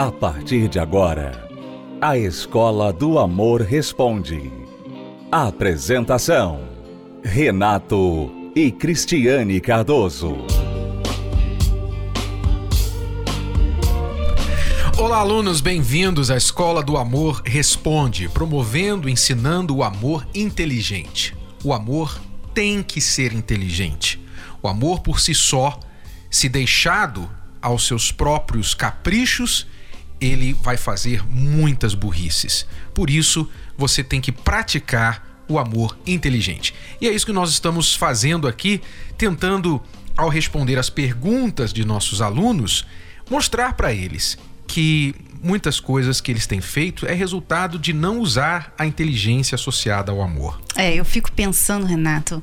A partir de agora, a Escola do Amor Responde. Apresentação: Renato e Cristiane Cardoso. Olá, alunos, bem-vindos à Escola do Amor Responde, promovendo e ensinando o amor inteligente. O amor tem que ser inteligente. O amor por si só, se deixado aos seus próprios caprichos, ele vai fazer muitas burrices. Por isso, você tem que praticar o amor inteligente. E é isso que nós estamos fazendo aqui, tentando, ao responder as perguntas de nossos alunos, mostrar para eles que muitas coisas que eles têm feito é resultado de não usar a inteligência associada ao amor. É, eu fico pensando, Renato,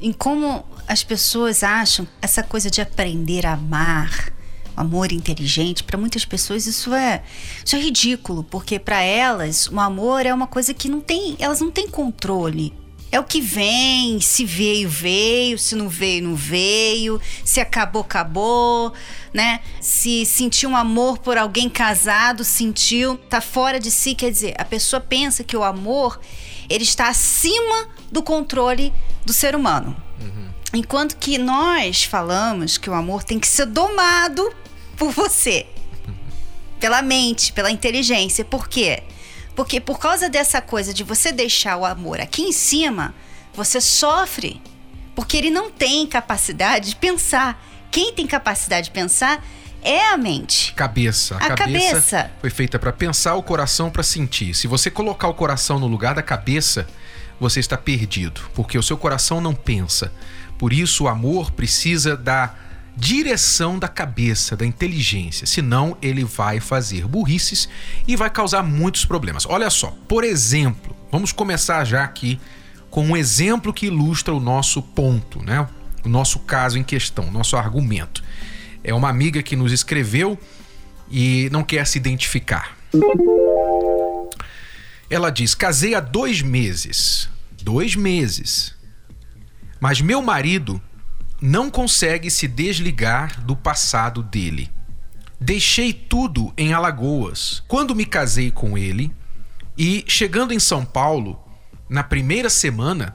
em como as pessoas acham essa coisa de aprender a amar, amor inteligente, para muitas pessoas isso é, isso é ridículo, porque para elas o amor é uma coisa que não tem, elas não têm controle. É o que vem, se veio, veio, se não veio, não veio, se acabou, acabou, né? Se sentiu um amor por alguém casado, sentiu, tá fora de si, quer dizer, a pessoa pensa que o amor ele está acima do controle do ser humano. Uhum. Enquanto que nós falamos que o amor tem que ser domado por você, pela mente, pela inteligência. Por quê? Porque por causa dessa coisa de você deixar o amor aqui em cima, você sofre. Porque ele não tem capacidade de pensar. Quem tem capacidade de pensar é a mente. Cabeça. A, a cabeça, cabeça, foi feita para pensar, o coração para sentir. Se você colocar o coração no lugar da cabeça, você está perdido, porque o seu coração não pensa. Por isso, o amor precisa da direção da cabeça, da inteligência, senão ele vai fazer burrices e vai causar muitos problemas. Olha só, por exemplo, vamos começar já aqui com um exemplo que ilustra o nosso ponto, né? O nosso caso em questão, nosso argumento. É uma amiga que nos escreveu e não quer se identificar. Ela diz: casei há dois meses. Dois meses. Mas meu marido não consegue se desligar do passado dele. Deixei tudo em Alagoas quando me casei com ele e, chegando em São Paulo, na primeira semana,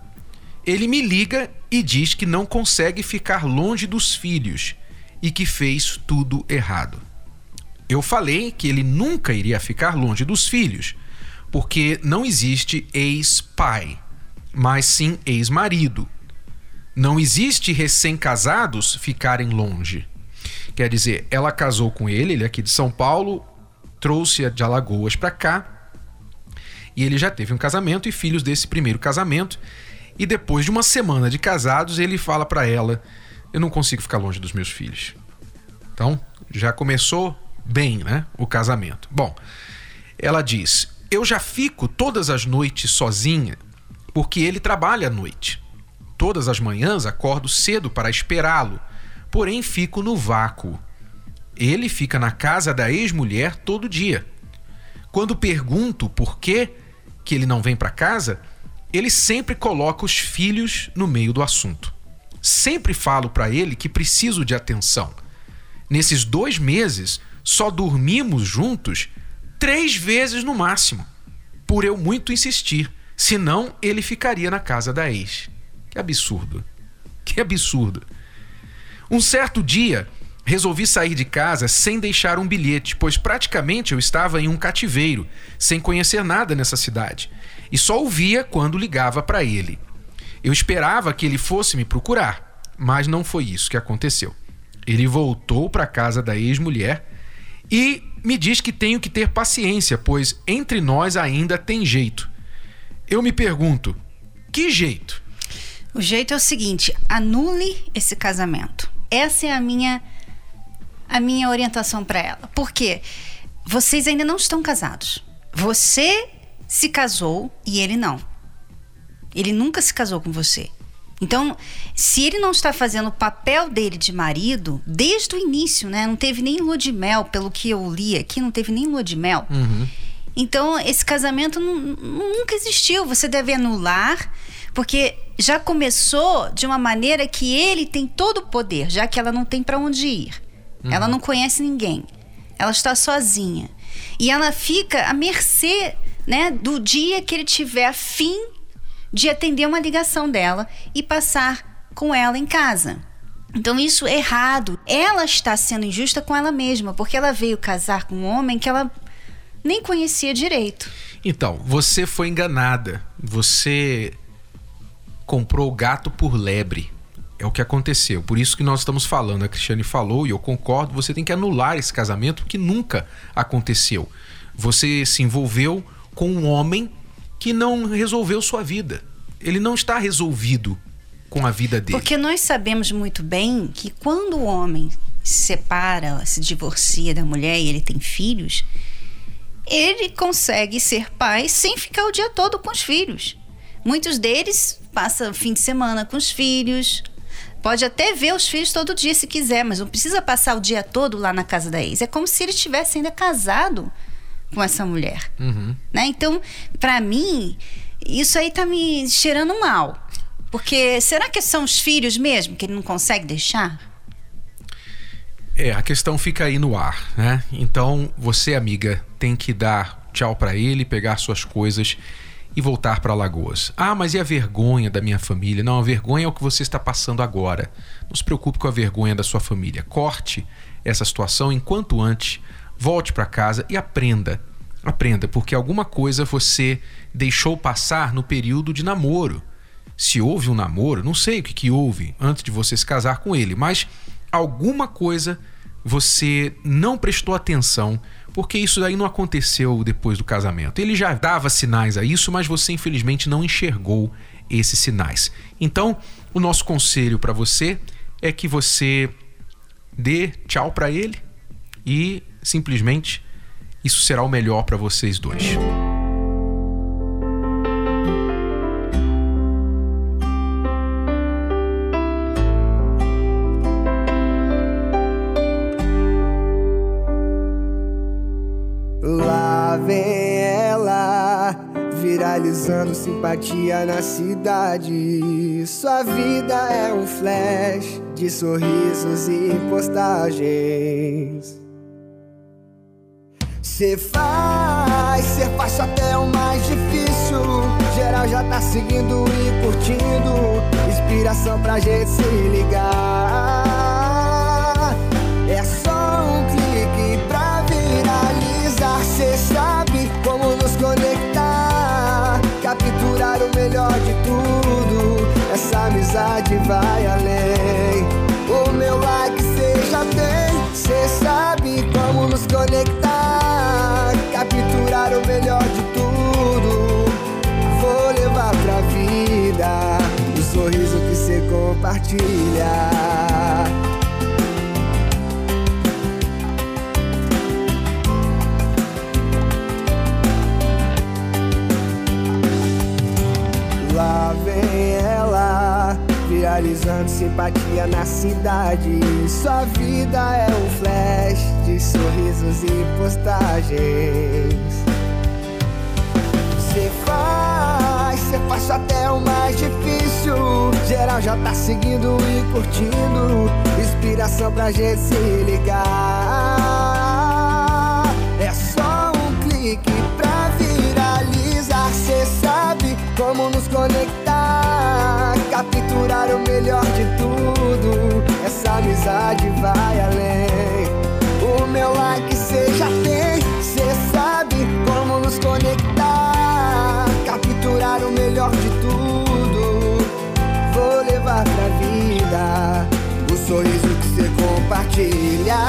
ele me liga e diz que não consegue ficar longe dos filhos e que fez tudo errado. Eu falei que ele nunca iria ficar longe dos filhos, porque não existe ex-pai, mas sim ex-marido. Não existe recém-casados ficarem longe. Quer dizer, ela casou com ele, ele é aqui de São Paulo, trouxe-a de Alagoas para cá, e ele já teve um casamento e filhos desse primeiro casamento. E depois de uma semana de casados, ele fala para ela: Eu não consigo ficar longe dos meus filhos. Então, já começou bem, né? O casamento. Bom, ela diz: Eu já fico todas as noites sozinha porque ele trabalha à noite. Todas as manhãs acordo cedo para esperá-lo, porém fico no vácuo. Ele fica na casa da ex-mulher todo dia. Quando pergunto por que que ele não vem para casa, ele sempre coloca os filhos no meio do assunto. Sempre falo para ele que preciso de atenção. Nesses dois meses, só dormimos juntos três vezes no máximo, por eu muito insistir, senão ele ficaria na casa da ex. Que absurdo. Que absurdo. Um certo dia, resolvi sair de casa sem deixar um bilhete, pois praticamente eu estava em um cativeiro, sem conhecer nada nessa cidade e só ouvia quando ligava para ele. Eu esperava que ele fosse me procurar, mas não foi isso que aconteceu. Ele voltou para casa da ex-mulher e me diz que tenho que ter paciência, pois entre nós ainda tem jeito. Eu me pergunto: que jeito? O jeito é o seguinte: anule esse casamento. Essa é a minha a minha orientação para ela. Por quê? Vocês ainda não estão casados. Você se casou e ele não. Ele nunca se casou com você. Então, se ele não está fazendo o papel dele de marido, desde o início, né? Não teve nem lua de mel, pelo que eu li aqui, não teve nem lua de mel. Uhum. Então, esse casamento nunca existiu. Você deve anular, porque já começou de uma maneira que ele tem todo o poder, já que ela não tem para onde ir. Uhum. Ela não conhece ninguém. ela está sozinha. E ela fica à mercê né, do dia que ele tiver a fim de atender uma ligação dela e passar com ela em casa. Então isso é errado. Ela está sendo injusta com ela mesma, porque ela veio casar com um homem que ela nem conhecia direito. Então, você foi enganada. Você comprou o gato por lebre. É o que aconteceu. Por isso que nós estamos falando. A Cristiane falou e eu concordo. Você tem que anular esse casamento que nunca aconteceu. Você se envolveu com um homem que não resolveu sua vida. Ele não está resolvido com a vida dele. Porque nós sabemos muito bem que quando o homem se separa, se divorcia da mulher e ele tem filhos, ele consegue ser pai sem ficar o dia todo com os filhos. Muitos deles passam fim de semana com os filhos. Pode até ver os filhos todo dia se quiser, mas não precisa passar o dia todo lá na casa da ex. É como se ele estivesse ainda casado com essa mulher. Uhum. Né? Então, para mim, isso aí tá me cheirando mal. Porque será que são os filhos mesmo que ele não consegue deixar? É, a questão fica aí no ar, né? Então, você, amiga, tem que dar tchau para ele, pegar suas coisas e voltar para Lagoas. Ah, mas e a vergonha da minha família? Não, a vergonha é o que você está passando agora. Não se preocupe com a vergonha da sua família. Corte essa situação enquanto antes, volte para casa e aprenda. Aprenda, porque alguma coisa você deixou passar no período de namoro. Se houve um namoro, não sei o que, que houve antes de você se casar com ele, mas alguma coisa você não prestou atenção, porque isso daí não aconteceu depois do casamento. Ele já dava sinais a isso, mas você infelizmente não enxergou esses sinais. Então, o nosso conselho para você é que você dê tchau para ele e simplesmente isso será o melhor para vocês dois. Simpatia na cidade. Sua vida é um flash de sorrisos e postagens. Cê faz, cê faz até o mais difícil. Geral já tá seguindo e curtindo. Inspiração pra gente se ligar. Capturar o melhor de tudo. Essa amizade vai além. O meu like já tem. Cê sabe como nos conectar. Capturar o melhor de tudo. Vou levar pra vida o sorriso que cê compartilha. Vem ela, viralizando simpatia na cidade. Sua vida é um flash de sorrisos e postagens. Cê faz, cê faz até o mais difícil. Geral já tá seguindo e curtindo. Inspiração pra gente se ligar. É só um clique Capturar o melhor de tudo. Essa amizade vai além. O meu like já tem. Cê sabe como nos conectar. Capturar o melhor de tudo. Vou levar pra vida o sorriso que cê compartilha.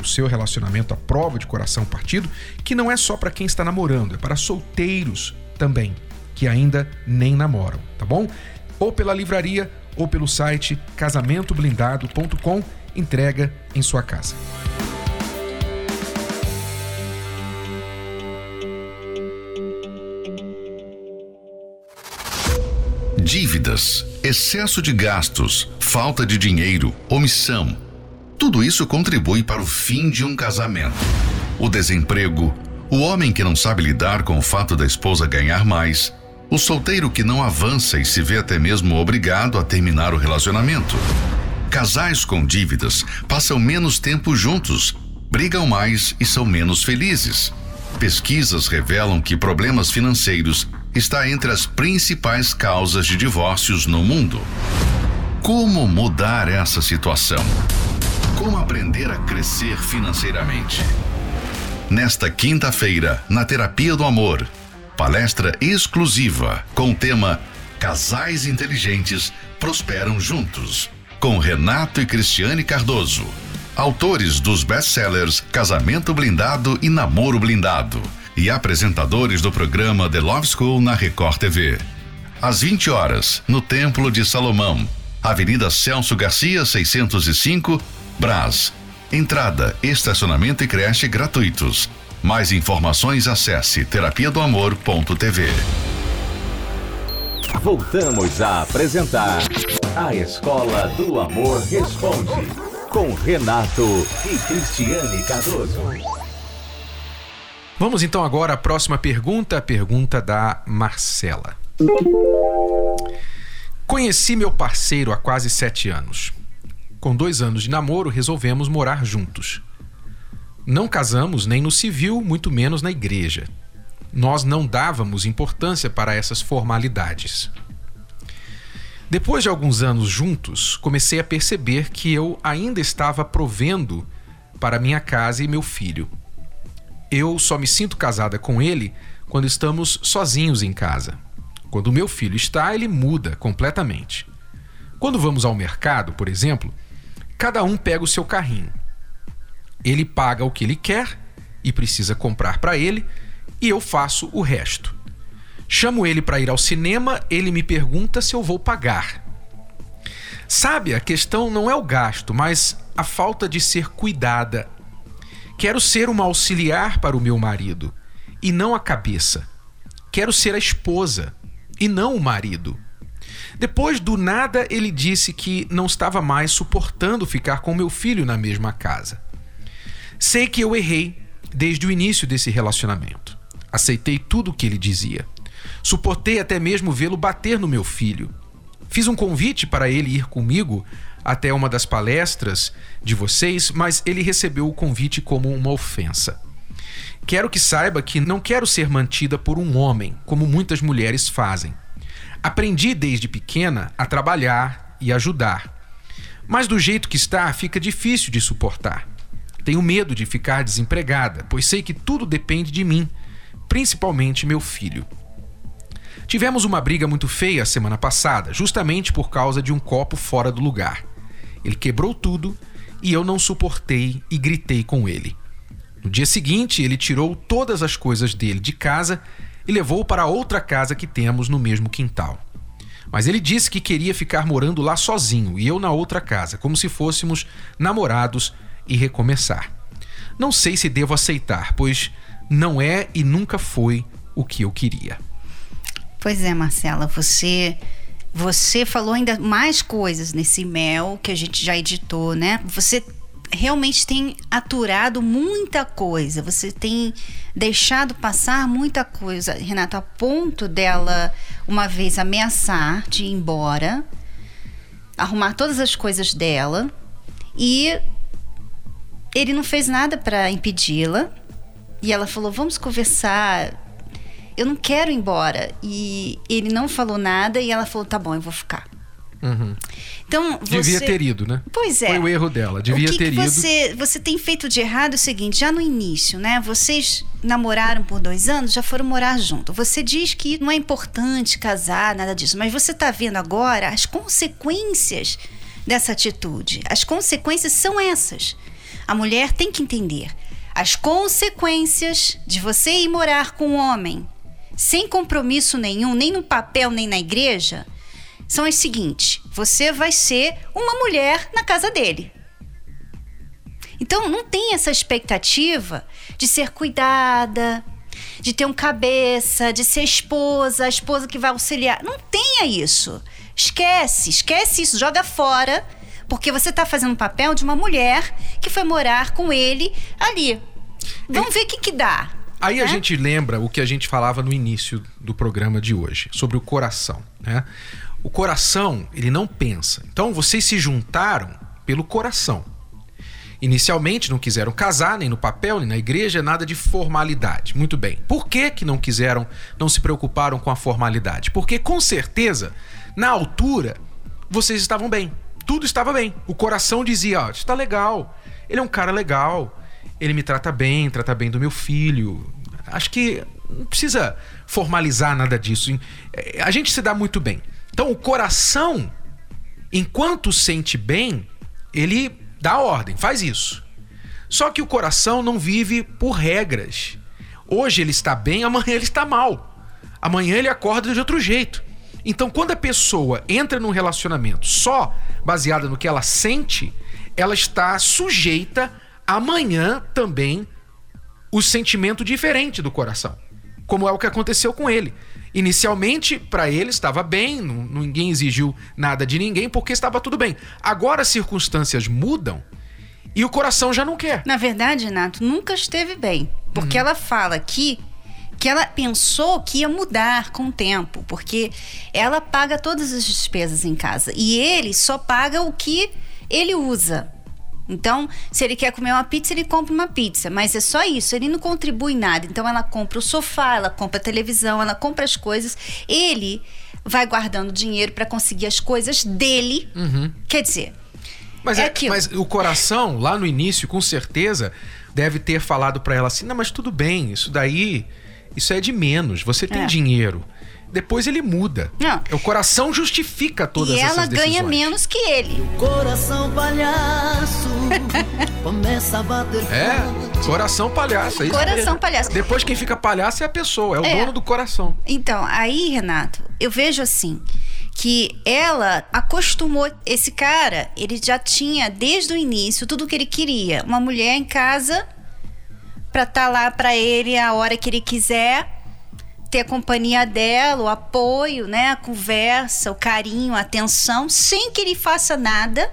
o seu relacionamento à prova de coração partido, que não é só para quem está namorando, é para solteiros também, que ainda nem namoram, tá bom? Ou pela livraria ou pelo site casamentoblindado.com, entrega em sua casa. Dívidas, excesso de gastos, falta de dinheiro, omissão. Tudo isso contribui para o fim de um casamento. O desemprego, o homem que não sabe lidar com o fato da esposa ganhar mais, o solteiro que não avança e se vê até mesmo obrigado a terminar o relacionamento. Casais com dívidas passam menos tempo juntos, brigam mais e são menos felizes. Pesquisas revelam que problemas financeiros está entre as principais causas de divórcios no mundo. Como mudar essa situação? Como aprender a crescer financeiramente? Nesta quinta-feira, na Terapia do Amor, palestra exclusiva com o tema Casais Inteligentes Prosperam Juntos, com Renato e Cristiane Cardoso, autores dos best-sellers Casamento Blindado e Namoro Blindado e apresentadores do programa The Love School na Record TV. Às 20 horas, no Templo de Salomão, Avenida Celso Garcia, 605, Brás. Entrada, estacionamento e creche gratuitos. Mais informações acesse terapia do amor.tv. Voltamos a apresentar A Escola do Amor Responde com Renato e Cristiane Cardoso. Vamos então agora à próxima pergunta, a pergunta da Marcela. Conheci meu parceiro há quase sete anos. Com dois anos de namoro, resolvemos morar juntos. Não casamos nem no civil, muito menos na igreja. Nós não dávamos importância para essas formalidades. Depois de alguns anos juntos, comecei a perceber que eu ainda estava provendo para minha casa e meu filho eu só me sinto casada com ele quando estamos sozinhos em casa. Quando meu filho está, ele muda completamente. Quando vamos ao mercado, por exemplo, cada um pega o seu carrinho. Ele paga o que ele quer e precisa comprar para ele, e eu faço o resto. Chamo ele para ir ao cinema, ele me pergunta se eu vou pagar. Sabe, a questão não é o gasto, mas a falta de ser cuidada Quero ser uma auxiliar para o meu marido e não a cabeça. Quero ser a esposa e não o marido. Depois do nada, ele disse que não estava mais suportando ficar com meu filho na mesma casa. Sei que eu errei desde o início desse relacionamento. Aceitei tudo o que ele dizia. Suportei até mesmo vê-lo bater no meu filho. Fiz um convite para ele ir comigo até uma das palestras de vocês, mas ele recebeu o convite como uma ofensa. Quero que saiba que não quero ser mantida por um homem, como muitas mulheres fazem. Aprendi desde pequena a trabalhar e ajudar. Mas do jeito que está, fica difícil de suportar. Tenho medo de ficar desempregada, pois sei que tudo depende de mim, principalmente meu filho. Tivemos uma briga muito feia semana passada, justamente por causa de um copo fora do lugar. Ele quebrou tudo e eu não suportei e gritei com ele. No dia seguinte, ele tirou todas as coisas dele de casa e levou para outra casa que temos no mesmo quintal. Mas ele disse que queria ficar morando lá sozinho e eu na outra casa, como se fôssemos namorados e recomeçar. Não sei se devo aceitar, pois não é e nunca foi o que eu queria. Pois é, Marcela, você você falou ainda mais coisas nesse mel que a gente já editou, né? Você realmente tem aturado muita coisa, você tem deixado passar muita coisa, Renato, a ponto dela uma vez ameaçar de ir embora, arrumar todas as coisas dela e ele não fez nada para impedi-la. E ela falou: "Vamos conversar. Eu não quero ir embora". E ele não falou nada e ela falou: "Tá bom, eu vou ficar". Então, você... Devia ter ido, né? Pois é. Foi o erro dela. Devia o que ter que ido. Você, você tem feito de errado é o seguinte, já no início, né? Vocês namoraram por dois anos, já foram morar junto. Você diz que não é importante casar, nada disso, mas você tá vendo agora as consequências dessa atitude. As consequências são essas. A mulher tem que entender. As consequências de você ir morar com um homem sem compromisso nenhum, nem no papel, nem na igreja, são as seguintes: você vai ser uma mulher na casa dele. Então não tem essa expectativa de ser cuidada, de ter um cabeça, de ser esposa, a esposa que vai auxiliar. Não tenha isso. Esquece, esquece isso, joga fora, porque você está fazendo o papel de uma mulher que foi morar com ele ali. Vamos ver o que, que dá. Aí a né? gente lembra o que a gente falava no início do programa de hoje, sobre o coração, né? O coração, ele não pensa. Então vocês se juntaram pelo coração. Inicialmente não quiseram casar, nem no papel, nem na igreja, nada de formalidade. Muito bem. Por que, que não quiseram, não se preocuparam com a formalidade? Porque com certeza, na altura, vocês estavam bem. Tudo estava bem. O coração dizia: Ó, está legal. Ele é um cara legal. Ele me trata bem, trata bem do meu filho. Acho que não precisa formalizar nada disso. A gente se dá muito bem. Então, o coração, enquanto sente bem, ele dá ordem, faz isso. Só que o coração não vive por regras. Hoje ele está bem, amanhã ele está mal. Amanhã ele acorda de outro jeito. Então, quando a pessoa entra num relacionamento só baseada no que ela sente, ela está sujeita amanhã também o sentimento diferente do coração, como é o que aconteceu com ele. Inicialmente, para ele estava bem, não- ninguém exigiu nada de ninguém porque estava tudo bem. Agora as circunstâncias mudam e o coração já não quer. Na verdade, Renato, nunca esteve bem. Porque ela fala aqui que ela pensou que ia mudar com o tempo, porque ela paga todas as despesas em casa e ele só paga o que ele usa. Então, se ele quer comer uma pizza, ele compra uma pizza, mas é só isso, ele não contribui nada. Então, ela compra o sofá, ela compra a televisão, ela compra as coisas. Ele vai guardando dinheiro para conseguir as coisas dele. Quer dizer, Mas, É é- mas o coração, lá no início, com certeza, deve ter falado para ela assim: não, mas tudo bem, isso daí, isso é de menos, você tem É. dinheiro. Depois ele muda. Não. O coração justifica todas e essas ela decisões. ganha menos que ele. Coração palhaço começa a bater É, coração palhaço. É isso Coração mesmo. palhaço. Depois quem fica palhaço é a pessoa, é o É. dono do coração. Então, aí, Renato, eu vejo assim que ela acostumou esse cara, ele já tinha desde o início tudo o que ele queria, uma mulher em casa pra estar lá pra ele a hora que ele quiser, ter a companhia dela, o apoio, né, a conversa, o carinho, a atenção, sem que ele faça nada.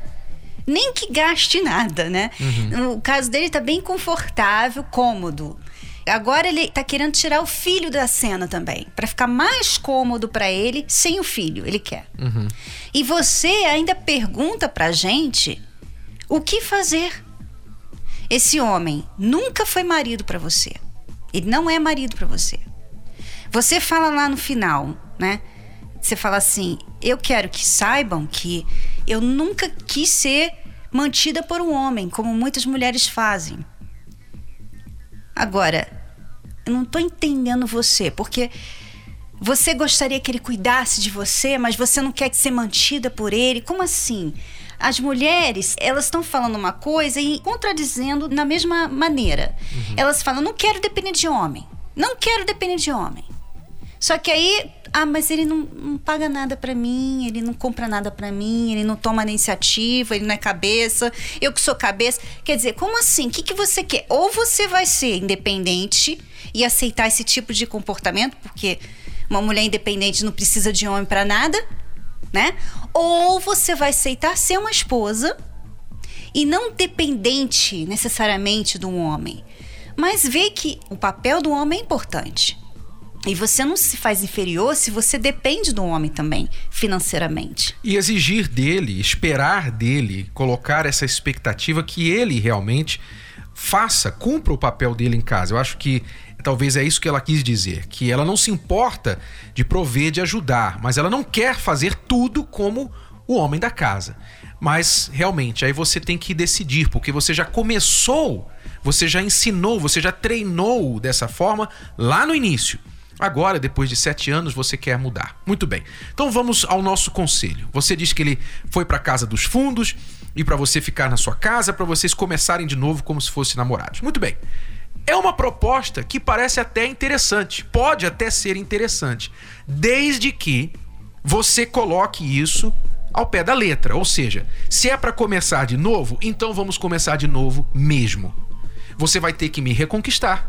Nem que gaste nada, né? O caso dele tá bem confortável, cômodo. Agora ele tá querendo tirar o filho da cena também, Pra ficar mais cômodo pra ele sem o filho, ele quer. E você ainda pergunta pra gente o que fazer. Esse homem nunca foi marido pra você. Ele não é marido pra você. Você fala lá no final, né? Você fala assim: eu quero que saibam que eu nunca quis ser mantida por um homem, como muitas mulheres fazem. Agora, eu não tô entendendo você, porque você gostaria que ele cuidasse de você, mas você não quer ser mantida por ele. Como assim? As mulheres, elas estão falando uma coisa e contradizendo na mesma maneira. Elas falam: não quero depender de homem. Não quero depender de homem. Só que aí, ah, mas ele não, não paga nada pra mim, ele não compra nada pra mim, ele não toma iniciativa, ele não é cabeça, eu que sou cabeça. Quer dizer, como assim? O que, que você quer? Ou você vai ser independente e aceitar esse tipo de comportamento, porque uma mulher independente não precisa de homem pra nada, né? Ou você vai aceitar ser uma esposa e não dependente necessariamente de um homem, mas ver que o papel do homem é importante. E você não se faz inferior se você depende do homem também, financeiramente. E exigir dele, esperar dele, colocar essa expectativa que ele realmente faça, cumpra o papel dele em casa. Eu acho que talvez é isso que ela quis dizer, que ela não se importa de prover, de ajudar, mas ela não quer fazer tudo como o homem da casa. Mas realmente, aí você tem que decidir, porque você já começou, você já ensinou, você já treinou dessa forma lá no início. Agora, depois de sete anos, você quer mudar. Muito bem. Então vamos ao nosso conselho. Você diz que ele foi para casa dos fundos e para você ficar na sua casa, para vocês começarem de novo como se fossem namorados. Muito bem. É uma proposta que parece até interessante, pode até ser interessante, desde que você coloque isso ao pé da letra. Ou seja, se é para começar de novo, então vamos começar de novo mesmo. Você vai ter que me reconquistar.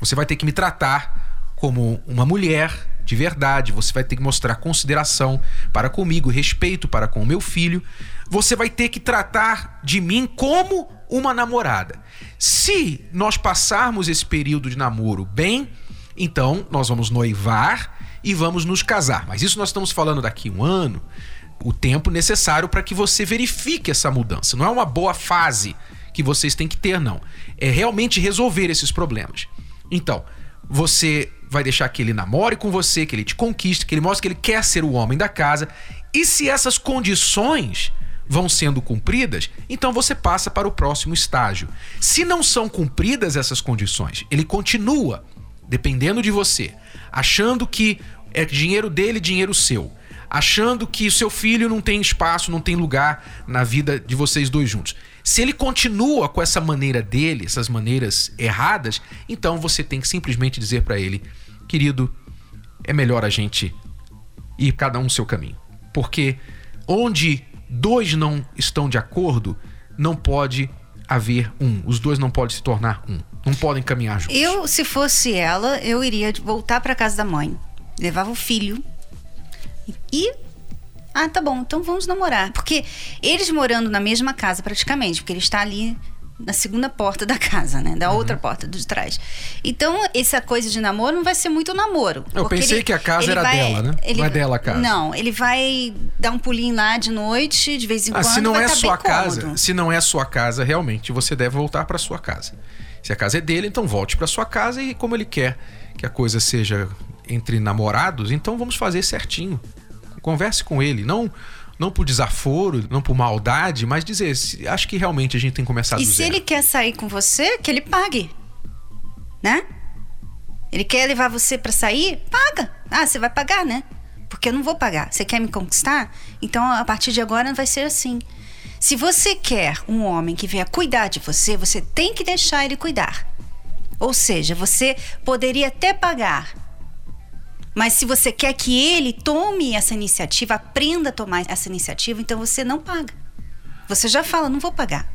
Você vai ter que me tratar como uma mulher de verdade. Você vai ter que mostrar consideração para comigo, respeito para com o meu filho. Você vai ter que tratar de mim como uma namorada. Se nós passarmos esse período de namoro bem, então nós vamos noivar e vamos nos casar. Mas isso nós estamos falando daqui um ano, o tempo necessário para que você verifique essa mudança. Não é uma boa fase que vocês têm que ter, não. É realmente resolver esses problemas. Então, você vai deixar que ele namore com você, que ele te conquiste, que ele mostre que ele quer ser o homem da casa. E se essas condições vão sendo cumpridas, então você passa para o próximo estágio. Se não são cumpridas essas condições, ele continua dependendo de você, achando que é dinheiro dele, dinheiro seu, achando que o seu filho não tem espaço, não tem lugar na vida de vocês dois juntos. Se ele continua com essa maneira dele, essas maneiras erradas, então você tem que simplesmente dizer para ele, querido, é melhor a gente ir cada um seu caminho. Porque onde dois não estão de acordo, não pode haver um. Os dois não podem se tornar um. Não podem caminhar juntos. Eu, se fosse ela, eu iria voltar para casa da mãe, levava o filho e ah, tá bom, então vamos namorar. Porque eles morando na mesma casa praticamente, porque ele está ali na segunda porta da casa, né? Da uhum. outra porta de trás. Então, essa coisa de namoro não vai ser muito namoro. Eu pensei ele, que a casa era vai, dela, né? Ele, não é dela a casa. Não, ele vai dar um pulinho lá de noite, de vez em ah, quando. Se não é tá sua casa, se não é sua casa, realmente você deve voltar para sua casa. Se a casa é dele, então volte para sua casa e como ele quer que a coisa seja entre namorados, então vamos fazer certinho. Converse com ele, não não por desaforo, não por maldade, mas dizer, acho que realmente a gente tem que começar e do E se ele quer sair com você, que ele pague. Né? Ele quer levar você para sair? Paga. Ah, você vai pagar, né? Porque eu não vou pagar. Você quer me conquistar? Então, a partir de agora vai ser assim. Se você quer um homem que venha cuidar de você, você tem que deixar ele cuidar. Ou seja, você poderia até pagar mas se você quer que ele tome essa iniciativa, aprenda a tomar essa iniciativa, então você não paga. Você já fala, não vou pagar.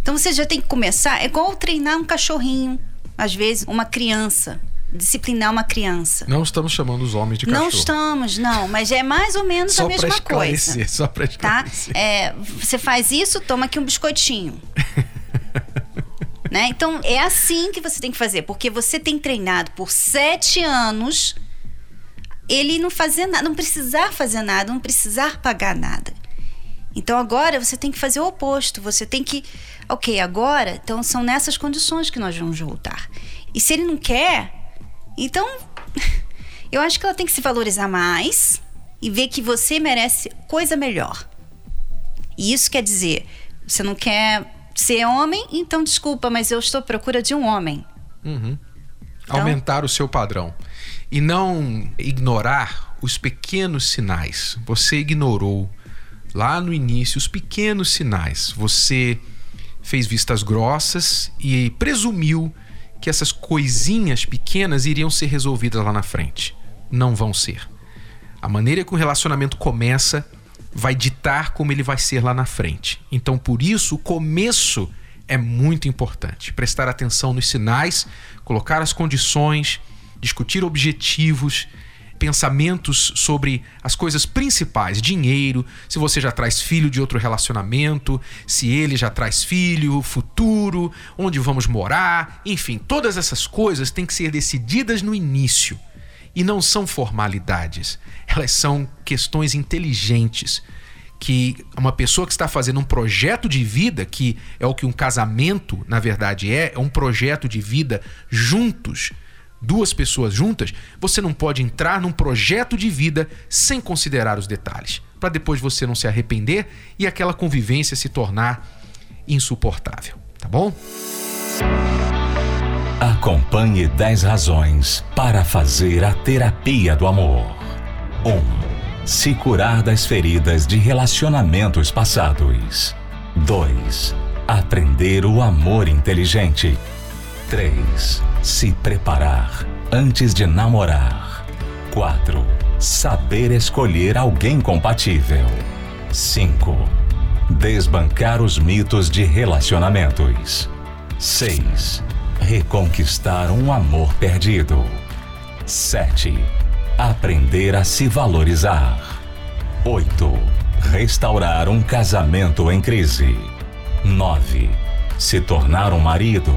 Então você já tem que começar, é igual treinar um cachorrinho, às vezes uma criança, disciplinar uma criança. Não estamos chamando os homens de cachorro. Não estamos, não, mas é mais ou menos só a mesma coisa. Só para tá? esclarecer. Tá? É, você faz isso, toma aqui um biscoitinho. né? Então é assim que você tem que fazer, porque você tem treinado por sete anos ele não fazer nada, não precisar fazer nada, não precisar pagar nada. Então agora você tem que fazer o oposto. Você tem que, ok, agora, então são nessas condições que nós vamos voltar. E se ele não quer, então eu acho que ela tem que se valorizar mais e ver que você merece coisa melhor. E isso quer dizer, você não quer ser homem, então desculpa, mas eu estou à procura de um homem. Uhum. Então, Aumentar o seu padrão e não ignorar os pequenos sinais. Você ignorou lá no início os pequenos sinais. Você fez vistas grossas e presumiu que essas coisinhas pequenas iriam ser resolvidas lá na frente. Não vão ser. A maneira que o relacionamento começa vai ditar como ele vai ser lá na frente. Então, por isso, o começo é muito importante. Prestar atenção nos sinais, colocar as condições discutir objetivos, pensamentos sobre as coisas principais, dinheiro, se você já traz filho de outro relacionamento, se ele já traz filho, futuro, onde vamos morar, enfim, todas essas coisas têm que ser decididas no início. E não são formalidades, elas são questões inteligentes que uma pessoa que está fazendo um projeto de vida, que é o que um casamento, na verdade, é, é um projeto de vida juntos, duas pessoas juntas, você não pode entrar num projeto de vida sem considerar os detalhes, para depois você não se arrepender e aquela convivência se tornar insuportável, tá bom? Acompanhe 10 razões para fazer a terapia do amor. 1. Um, se curar das feridas de relacionamentos passados. 2. Aprender o amor inteligente. 3. Se preparar antes de namorar. 4. Saber escolher alguém compatível. 5. Desbancar os mitos de relacionamentos. 6. Reconquistar um amor perdido. 7 Aprender a se valorizar. 8. Restaurar um casamento em crise. 9. Se tornar um marido,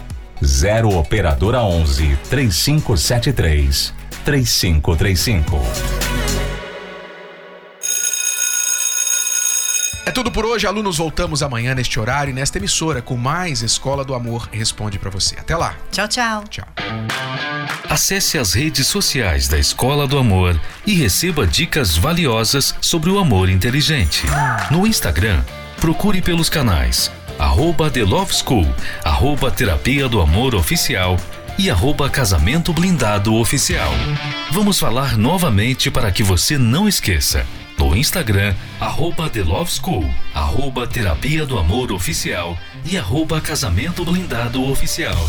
0 operadora 11 3573 3535. É tudo por hoje, alunos. Voltamos amanhã neste horário e nesta emissora com mais Escola do Amor Responde para você. Até lá. Tchau, tchau. Tchau. Acesse as redes sociais da Escola do Amor e receba dicas valiosas sobre o amor inteligente. No Instagram, procure pelos canais arroba The Love School, arroba Terapia do Amor Oficial e arroba Casamento Blindado Oficial. Vamos falar novamente para que você não esqueça. No Instagram, arroba The Love School, arroba Terapia do Amor Oficial e arroba Casamento Blindado Oficial.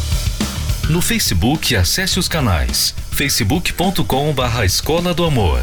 No Facebook, acesse os canais facebook.com barra Escola do Amor,